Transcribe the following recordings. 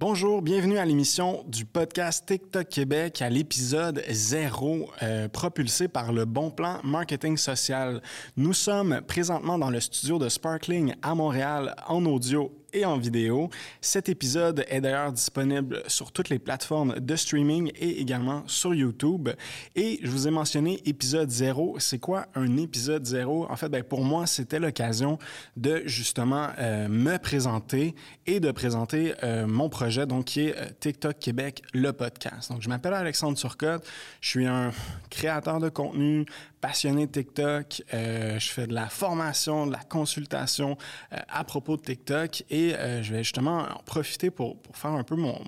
Bonjour, bienvenue à l'émission du podcast TikTok Québec à l'épisode 0 euh, propulsé par le Bon Plan Marketing Social. Nous sommes présentement dans le studio de Sparkling à Montréal en audio et en vidéo. Cet épisode est d'ailleurs disponible sur toutes les plateformes de streaming et également sur YouTube. Et je vous ai mentionné épisode 0. C'est quoi un épisode 0? En fait, ben, pour moi, c'était l'occasion de justement euh, me présenter et de présenter euh, mon projet, donc qui est euh, TikTok Québec, le podcast. Donc, je m'appelle Alexandre Turcotte. Je suis un créateur de contenu, passionné de TikTok. Euh, je fais de la formation, de la consultation euh, à propos de TikTok et euh, je vais justement en profiter pour, faire un peu mon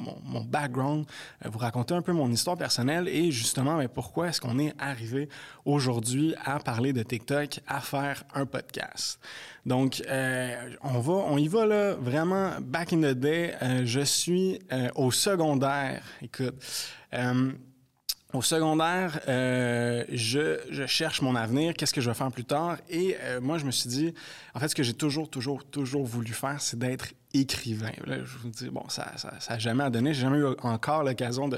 background, vous raconter un peu mon histoire personnelle et justement mais pourquoi est-ce qu'on est arrivé aujourd'hui à parler de TikTok, à faire un podcast? Donc on va, on y va là vraiment back in the day. je suis au secondaire. Écoute. Au secondaire, euh, je, cherche mon avenir, qu'est-ce que je vais faire plus tard? Et euh, moi, je me suis dit, en fait, ce que j'ai toujours, toujours, toujours voulu faire, c'est d'être écrivain. Là, je vous dis, bon, ça ça, ça jamais donné. J'ai jamais eu encore l'occasion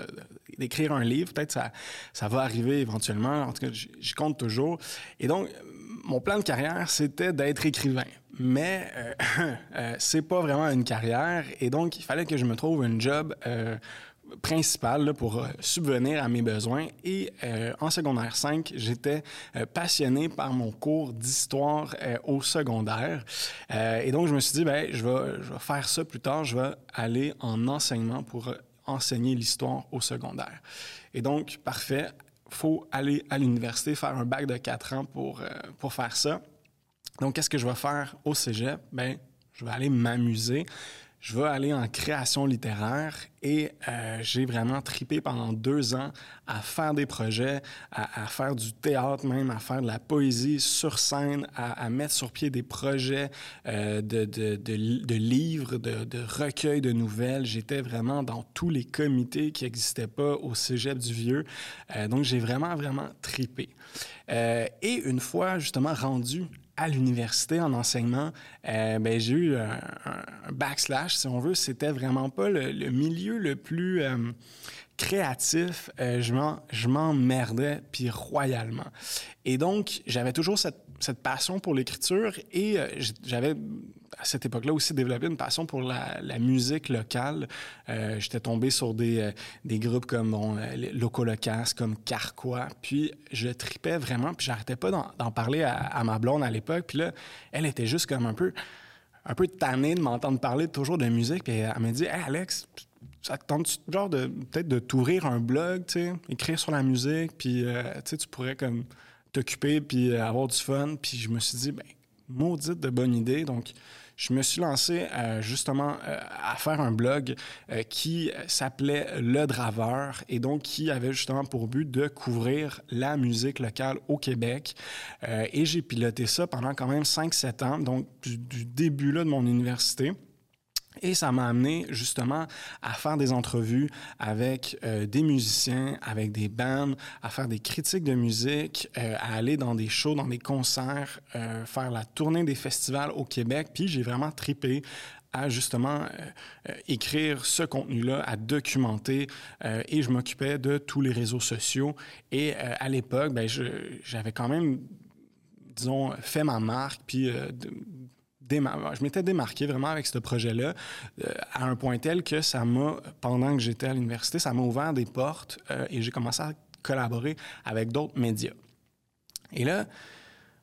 d'écrire un livre. Peut-être ça, ça va arriver éventuellement. En tout cas, j'y compte toujours. Et donc, mon plan de carrière, c'était d'être écrivain. Mais euh, euh, c'est pas vraiment une carrière. Et donc, il fallait que je me trouve un job principal pour euh, subvenir à mes besoins. Et euh, en secondaire 5, j'étais euh, passionné par mon cours d'histoire au secondaire. et donc, je me suis dit, ben, je vais, je vais faire ça plus tard. Je vais aller en enseignement pour enseigner l'histoire au secondaire. Et donc, parfait, faut aller à l'université, faire un bac de 4 ans pour, pour faire ça. Donc, qu'est-ce que je vais faire au cégep? Ben, je vais aller m'amuser je vais aller en création littéraire et euh, j'ai vraiment tripé pendant deux ans à faire des projets, à, faire du théâtre même, à faire de la poésie sur scène, à, mettre sur pied des projets euh, de, de, de, livres, de, recueils de nouvelles. J'étais vraiment dans tous les comités qui n'existaient pas au Cégep du Vieux. Euh, donc j'ai vraiment, vraiment tripé. Et une fois justement rendu à l'université en enseignement, euh, ben, j'ai eu un, backslash, si on veut. C'était vraiment pas le, le milieu le plus euh, créatif. Euh, je m'emmerdais, puis royalement. Et donc, j'avais toujours cette, cette, passion pour l'écriture et euh, j'avais à cette époque-là aussi développé une passion pour la, musique locale. Euh, J'étais tombé sur des, euh, des groupes comme bon, Locolocas, comme Carquois, puis je tripais vraiment, puis j'arrêtais pas d'en parler à, ma blonde à l'époque. Puis là, elle était juste comme un peu un peu tannée de m'entendre parler toujours de musique, puis elle m'a dit hey, Alex, ça tente genre de peut-être de t'ouvrir un blog, tu sais, écrire sur la musique, puis tu tu pourrais comme t'occuper puis avoir du fun. Puis je me suis dit, ben, maudite de bonne idée. Donc, je me suis lancé euh, justement euh, à faire un blog euh, qui s'appelait Le Draveur et donc qui avait justement pour but de couvrir la musique locale au Québec. et j'ai piloté ça pendant quand même 5-7 ans, donc du, du début là, de mon université. Et ça m'a amené justement à faire des entrevues avec euh, des musiciens, avec des bands, à faire des critiques de musique, euh, à aller dans des shows, dans des concerts, euh, faire la tournée des festivals au Québec. Puis j'ai vraiment tripé à justement écrire ce contenu-là, à documenter, et je m'occupais de tous les réseaux sociaux. Et à l'époque, ben, j'avais quand même disons, fait ma marque, puis je m'étais démarqué vraiment avec ce projet-là euh, à un point tel que ça m'a, pendant que j'étais à l'université, ça m'a ouvert des portes euh, et j'ai commencé à collaborer avec d'autres médias. Et là,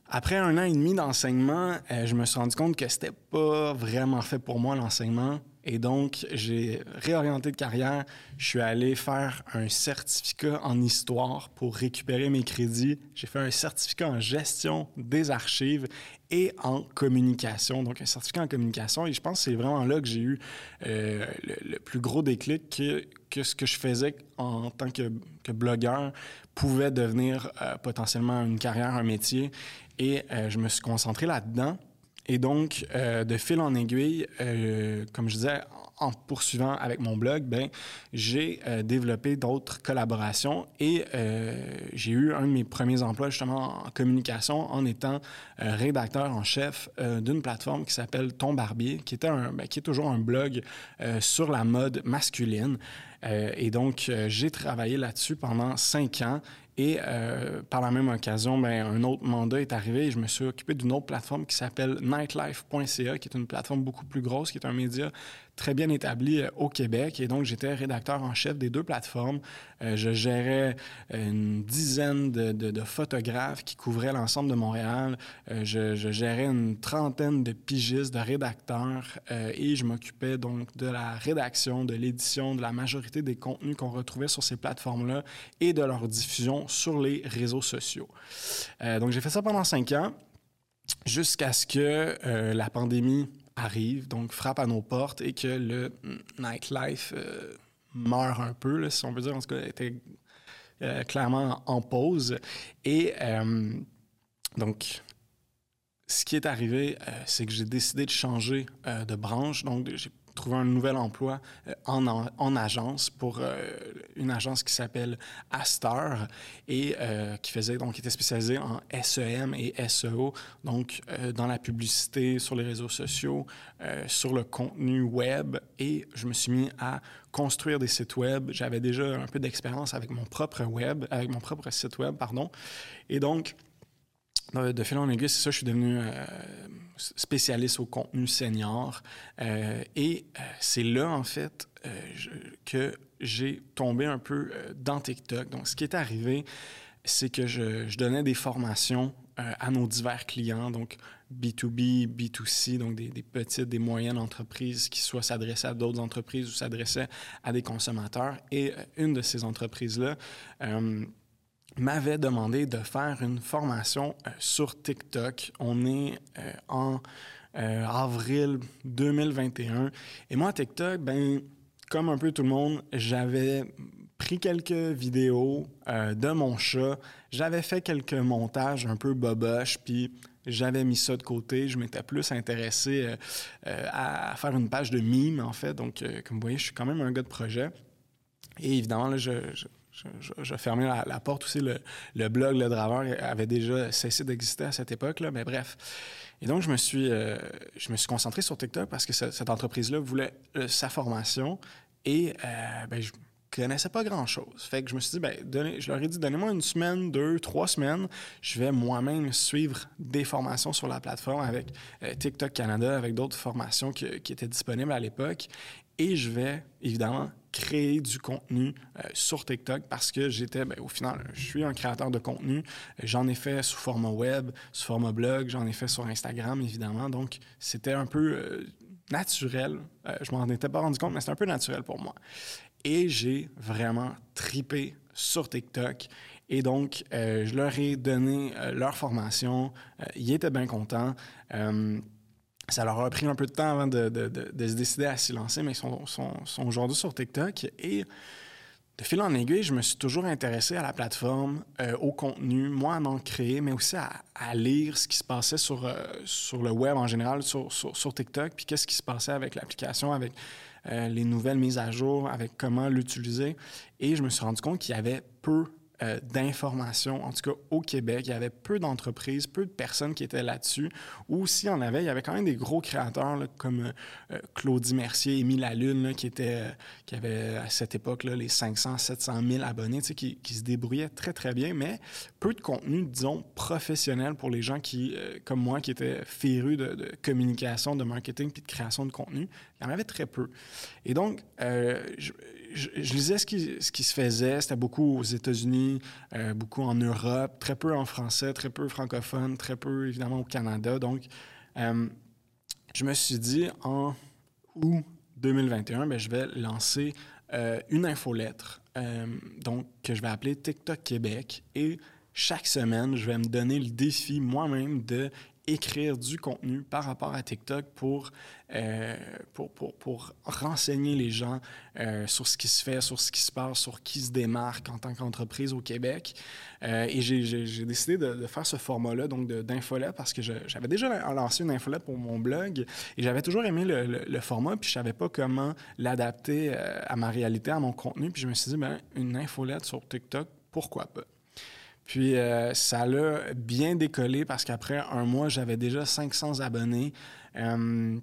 après un an et demi d'enseignement, euh, je me suis rendu compte que c'était pas vraiment fait pour moi l'enseignement. Et donc, j'ai réorienté de carrière. Je suis allé faire un certificat en histoire pour récupérer mes crédits. J'ai fait un certificat en gestion des archives et en communication. Donc, un certificat en communication. Et je pense que c'est vraiment là que j'ai eu euh, le, plus gros déclic que, ce que je faisais en tant que, que blogueur pouvait devenir euh, potentiellement une carrière, un métier. Et euh, je me suis concentré là-dedans. Et donc, de fil en aiguille, comme je disais, en poursuivant avec mon blog, ben, j'ai euh, développé d'autres collaborations et euh, j'ai eu un de mes premiers emplois justement en communication en étant euh, rédacteur en chef d'une plateforme qui s'appelle Ton Barbier, qui, était un, ben, qui est toujours un blog sur la mode masculine. et donc, j'ai travaillé là-dessus pendant cinq ans et par la même occasion, ben, un autre mandat est arrivé et je me suis occupé d'une autre plateforme qui s'appelle nightlife.ca, qui est une plateforme beaucoup plus grosse, qui est un média très bien établi euh, au Québec. Et donc, j'étais rédacteur en chef des deux plateformes. Euh, je gérais euh, une dizaine de, photographes qui couvraient l'ensemble de Montréal. je, gérais une trentaine de pigistes, de rédacteurs. et je m'occupais donc de la rédaction, de l'édition, de la majorité des contenus qu'on retrouvait sur ces plateformes-là et de leur diffusion sur les réseaux sociaux. donc, j'ai fait ça pendant cinq ans jusqu'à ce que la pandémie arrive, donc frappe à nos portes et que le nightlife euh, meurt un peu, si on peut dire, en tout cas, était euh, clairement en pause. Et euh, donc, ce qui est arrivé, c'est que j'ai décidé de changer de branche. Donc, j'ai trouver un nouvel emploi euh, en, en, agence pour euh, une agence qui s'appelle Astar et euh, qui faisait donc était spécialisée en SEM et SEO, donc dans la publicité sur les réseaux sociaux, sur le contenu web et je me suis mis à construire des sites web. J'avais déjà un peu d'expérience avec mon propre web, avec mon propre site web, pardon. Et donc de fil en aiguille, c'est ça, je suis devenu spécialiste au contenu senior. Euh, et euh, c'est là, en fait, euh, que j'ai tombé un peu dans TikTok. Donc, ce qui est arrivé, c'est que je, donnais des formations à nos divers clients, donc B2B, B2C, donc des petites, des moyennes entreprises qui soit s'adressaient à d'autres entreprises ou s'adressaient à des consommateurs. Et une de ces entreprises-là, m'avait demandé de faire une formation euh, sur TikTok. On est euh, en euh, avril 2021. Et moi, TikTok, ben, comme un peu tout le monde, j'avais pris quelques vidéos de mon chat. J'avais fait quelques montages un peu boboche, puis j'avais mis ça de côté. Je m'étais plus intéressé à faire une page de mime, en fait. Donc, comme vous voyez, je suis quand même un gars de projet. Et évidemment, là, je, fermé la, porte aussi. Le, blog Le Draveur avait déjà cessé d'exister à cette époque-là, mais bref. Et donc, je me suis, euh, je me suis concentré sur TikTok parce que cette entreprise-là voulait euh, sa formation et euh, ben, je connaissais pas grand-chose. Fait que je me suis dit, ben, je leur ai dit, donnez-moi une semaine, deux, trois semaines. Je vais moi-même suivre des formations sur la plateforme avec TikTok Canada, avec d'autres formations qui étaient disponibles à l'époque. Et je vais, évidemment, créer du contenu euh, sur TikTok parce que j'étais, ben, au final, je suis un créateur de contenu. J'en ai fait sous format web, sous format blog, j'en ai fait sur Instagram, évidemment. Donc, c'était un peu euh, naturel. Euh, je m'en étais pas rendu compte, mais c'était un peu naturel pour moi. Et j'ai vraiment tripé sur TikTok. Et donc, je leur ai donné leur formation. ils étaient bien contents. Ça leur a pris un peu de temps avant de, se décider à s'y lancer, mais ils sont, aujourd'hui sur TikTok. Et de fil en aiguille, je me suis toujours intéressé à la plateforme, euh, au contenu, moi à en créer, mais aussi à, lire ce qui se passait sur, euh, sur le web en général, sur, sur, TikTok, puis qu'est-ce qui se passait avec l'application, avec euh, les nouvelles mises à jour, avec comment l'utiliser. Et je me suis rendu compte qu'il y avait peu euh, d'informations, en tout cas au Québec. Il y avait peu d'entreprises, peu de personnes qui étaient là-dessus. Ou s'il y en avait, il y avait quand même des gros créateurs comme euh, euh, Claudie Mercier, Émile Lalune, qui, était, qui avait à cette époque les 500, 700 000 abonnés, qui, se débrouillaient très, très bien, mais peu de contenu, disons, professionnel pour les gens qui, comme moi, qui étaient férus de, communication, de marketing puis de création de contenu. Il y en avait très peu. Et donc, je, je, lisais ce qui, se faisait. C'était beaucoup aux États-Unis, euh, beaucoup en Europe, très peu en français, très peu francophone, très peu évidemment au Canada. Donc, euh, je me suis dit en août 2021, bien, je vais lancer euh, une infolettre donc, que je vais appeler TikTok Québec. Et chaque semaine, je vais me donner le défi moi-même de écrire du contenu par rapport à TikTok pour, euh, pour, pour, pour, renseigner les gens euh, sur ce qui se fait, sur ce qui se passe, sur qui se démarque en tant qu'entreprise au Québec. Euh, et j'ai décidé de, faire ce format-là, donc d'infolette, parce que j'avais déjà lancé une infolette pour mon blog et j'avais toujours aimé le, format, puis je savais pas comment l'adapter à ma réalité, à mon contenu. Puis je me suis dit, ben, une infolette sur TikTok, pourquoi pas? Puis euh, ça l'a bien décollé parce qu'après un mois, j'avais déjà 500 abonnés. Euh,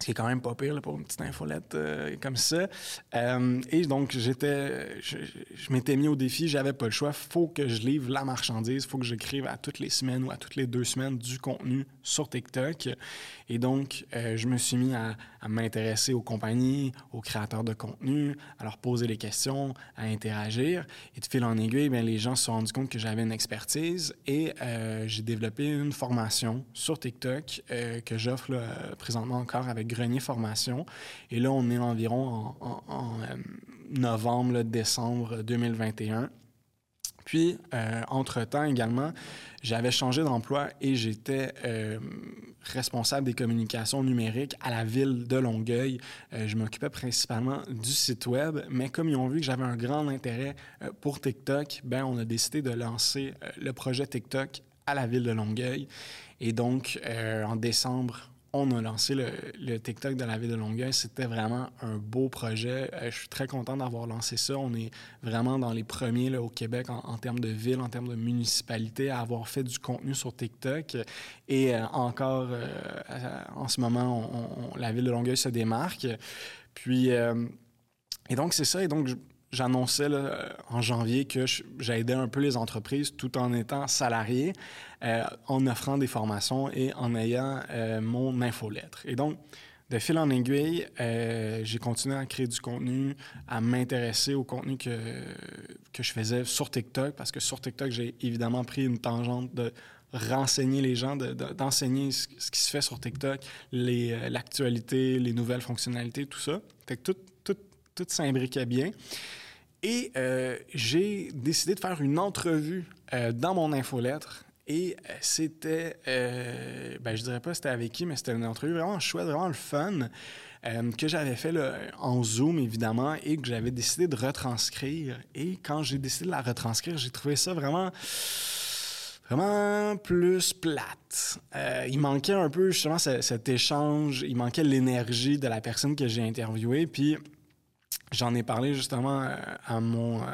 ce qui est quand même pas pire pour une petite infolette euh, comme ça. Euh, et donc, j'étais, je, m'étais mis au défi, j'avais pas le choix. faut que je livre la marchandise, faut que j'écrive à toutes les semaines ou à toutes les deux semaines du contenu sur TikTok. Et donc, euh, je me suis mis à, m'intéresser aux compagnies, aux créateurs de contenu, à leur poser des questions, à interagir. Et de fil en aiguille, bien, les gens se sont rendus compte que j'avais une expertise et j'ai développé une formation sur TikTok que j'offre présentement encore avec Grenier Formation. Et là, on est environ en, euh, novembre, décembre 2021. Puis, euh, entre-temps également, j'avais changé d'emploi et j'étais euh, responsable des communications numériques à la ville de Longueuil. je m'occupais principalement du site web, mais comme ils ont vu que j'avais un grand intérêt pour TikTok, ben on a décidé de lancer le projet TikTok à la ville de Longueuil. Et donc, en décembre on a lancé le, TikTok de la ville de Longueuil. C'était vraiment un beau projet. Euh, je suis très content d'avoir lancé ça. On est vraiment dans les premiers au Québec en, termes de ville, en termes de municipalité, à avoir fait du contenu sur TikTok. Et euh, encore, euh, en ce moment, la ville de Longueuil se démarque. Puis, et donc, c'est ça. Et donc, j'annonçais en janvier que j'aidais un peu les entreprises tout en étant salarié, euh, en offrant des formations et en ayant euh, mon infolettre. Et donc, de fil en aiguille, euh, j'ai continué à créer du contenu, à m'intéresser au contenu que, que je faisais sur TikTok, parce que sur TikTok, j'ai évidemment pris une tangente de renseigner les gens, d'enseigner ce, qui se fait sur TikTok, l'actualité, les, nouvelles fonctionnalités, tout ça. Fait que tout, tout, tout s'imbriquait bien. Et euh, j'ai décidé de faire une entrevue euh, dans mon infolettre. Et euh, c'était, ben, je dirais pas c'était avec qui, mais c'était une entrevue vraiment chouette, vraiment le fun, que j'avais fait en Zoom, évidemment, et que j'avais décidé de retranscrire. Et quand j'ai décidé de la retranscrire, j'ai trouvé ça vraiment vraiment plus plate. il manquait un peu justement cet échange, il manquait l'énergie de la personne que j'ai interviewée. Puis J'en ai parlé justement euh, à mon, euh,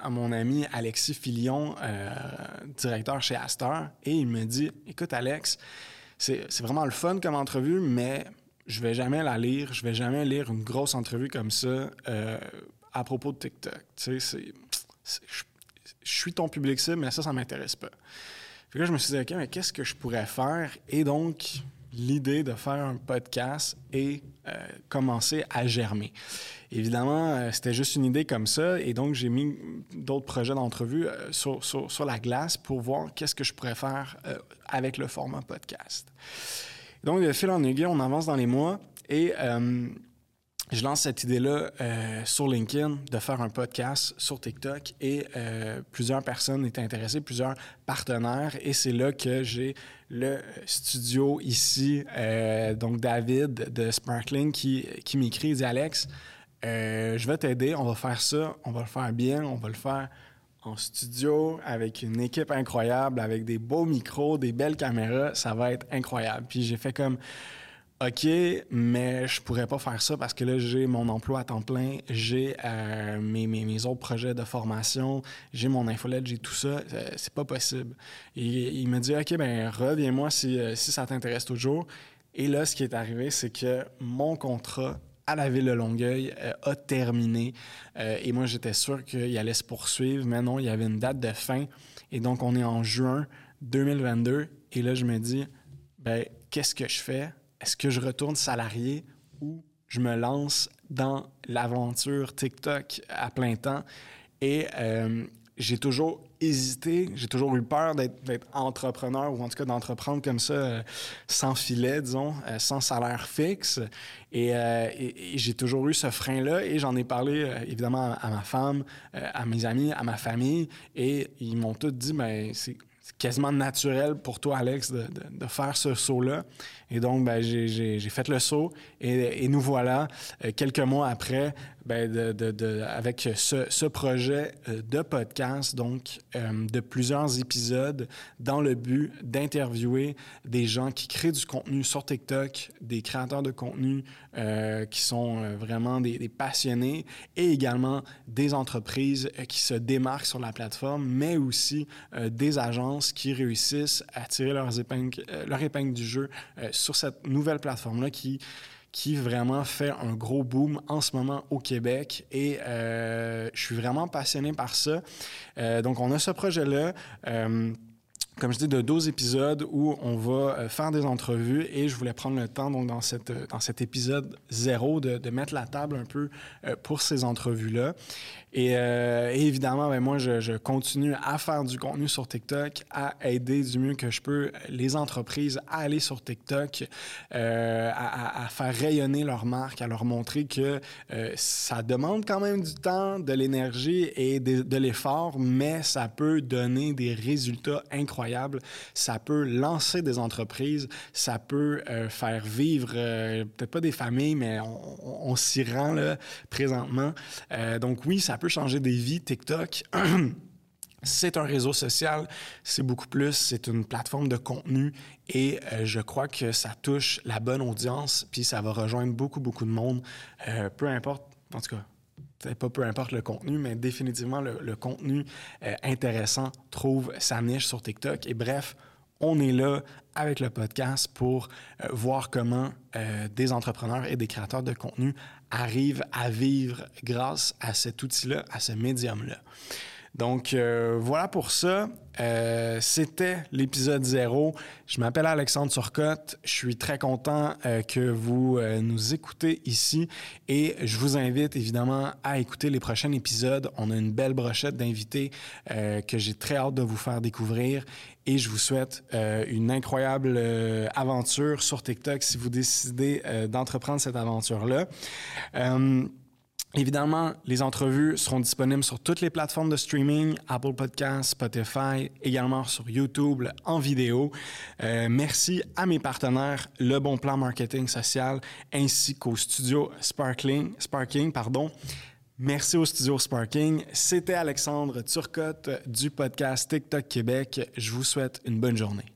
à mon ami Alexis Filion, euh, directeur chez Astor, et il me dit Écoute, Alex, c'est vraiment le fun comme entrevue, mais je vais jamais la lire, je vais jamais lire une grosse entrevue comme ça à propos de TikTok. Tu sais, je suis ton public cible, mais ça, ça m'intéresse pas. Puis là, je me suis dit OK, mais qu'est-ce que je pourrais faire? Et donc, l'idée de faire un podcast et commencer à germer. Évidemment, euh, c'était juste une idée comme ça, et donc j'ai mis d'autres projets d'entrevue euh, sur, la glace pour voir qu'est-ce que je pourrais faire euh, avec le format podcast. Donc, de fil en aiguille, on avance dans les mois, et je lance cette idée-là sur LinkedIn de faire un podcast sur TikTok et plusieurs personnes étaient intéressées, plusieurs partenaires et c'est là que j'ai le studio ici, donc David de Sparkling qui, m'écrit, dit Alex, euh, je vais t'aider, on va faire ça, on va le faire bien, on va le faire en studio avec une équipe incroyable, avec des beaux micros, des belles caméras, ça va être incroyable. Puis j'ai fait comme OK, mais je pourrais pas faire ça parce que là, j'ai mon emploi à temps plein, j'ai euh, mes, mes, autres projets de formation, j'ai mon infolette, j'ai tout ça. Euh, c'est pas possible. Et il me dit OK, ben reviens-moi si, si ça t'intéresse toujours. Et là, ce qui est arrivé, c'est que mon contrat à la ville de Longueuil euh, a terminé. Euh, et moi, j'étais sûr qu'il allait se poursuivre, mais non, il y avait une date de fin. Et donc, on est en juin 2022. Et là, je me dis, ben, qu'est-ce que je fais? Est-ce que je retourne salarié ou je me lance dans l'aventure TikTok à plein temps? Et euh, j'ai toujours hésité, j'ai toujours eu peur d'être entrepreneur ou en tout cas d'entreprendre comme ça euh, sans filet, disons, euh, sans salaire fixe. Euh, et, j'ai toujours eu ce frein-là et j'en ai parlé évidemment à, ma femme, à mes amis, à ma famille et ils m'ont tous dit, ben, quasiment naturel pour toi, Alex, de, faire ce saut-là. Et donc, ben, j'ai fait le saut et, nous voilà, euh, quelques mois après, ben, avec ce, projet euh, de podcast, donc euh, de plusieurs épisodes, dans le but d'interviewer des gens qui créent du contenu sur TikTok, des créateurs de contenu qui sont vraiment des, des, passionnés et également des entreprises qui se démarquent sur la plateforme, mais aussi des agences qui réussissent à tirer leurs épingles, leur épingle du jeu sur cette nouvelle plateforme-là qui qui vraiment fait un gros boom en ce moment au Québec et euh, je suis vraiment passionné par ça. Euh, donc, on a ce projet-là. Euh, comme je dis, de 12 épisodes où on va faire des entrevues et je voulais prendre le temps, donc, dans, cette, dans cet épisode zéro, de, de mettre la table un peu pour ces entrevues-là. Et, euh, et, évidemment, ben, moi, je, continue à faire du contenu sur TikTok, à aider du mieux que je peux les entreprises à aller sur TikTok, euh, à, faire rayonner leur marque, à leur montrer que euh, ça demande quand même du temps, de l'énergie et de, l'effort, mais ça peut donner des résultats incroyables ça peut lancer des entreprises, ça peut faire vivre, peut-être pas des familles, mais on, on, s'y rend là, présentement. Donc oui, ça peut changer des vies, TikTok. C'est un réseau social, c'est beaucoup plus, c'est une plateforme de contenu et euh, je crois que ça touche la bonne audience, puis ça va rejoindre beaucoup, beaucoup de monde, euh, peu importe, en tout cas, pas peu importe le contenu, mais définitivement le, contenu euh, intéressant trouve sa niche sur TikTok. Et bref, on est là avec le podcast pour voir comment des entrepreneurs et des créateurs de contenu arrivent à vivre grâce à cet outil-là, à ce médium-là. Donc euh, voilà pour ça. Euh, C'était l'épisode zéro. Je m'appelle Alexandre Turcotte. Je suis très content euh, que vous nous écoutez ici et je vous invite évidemment à écouter les prochains épisodes. On a une belle brochette d'invités que j'ai très hâte de vous faire découvrir et je vous souhaite une incroyable aventure sur TikTok si vous décidez d'entreprendre cette aventure-là. Évidemment, les entrevues seront disponibles sur toutes les plateformes de streaming, Apple Podcasts, Spotify, également sur YouTube en vidéo. Euh, merci à mes partenaires, Le Bon Plan Marketing Social, ainsi qu'au studio Sparkling, Sparking. Pardon. Merci au studio Sparking. C'était Alexandre Turcotte du podcast TikTok Québec. Je vous souhaite une bonne journée.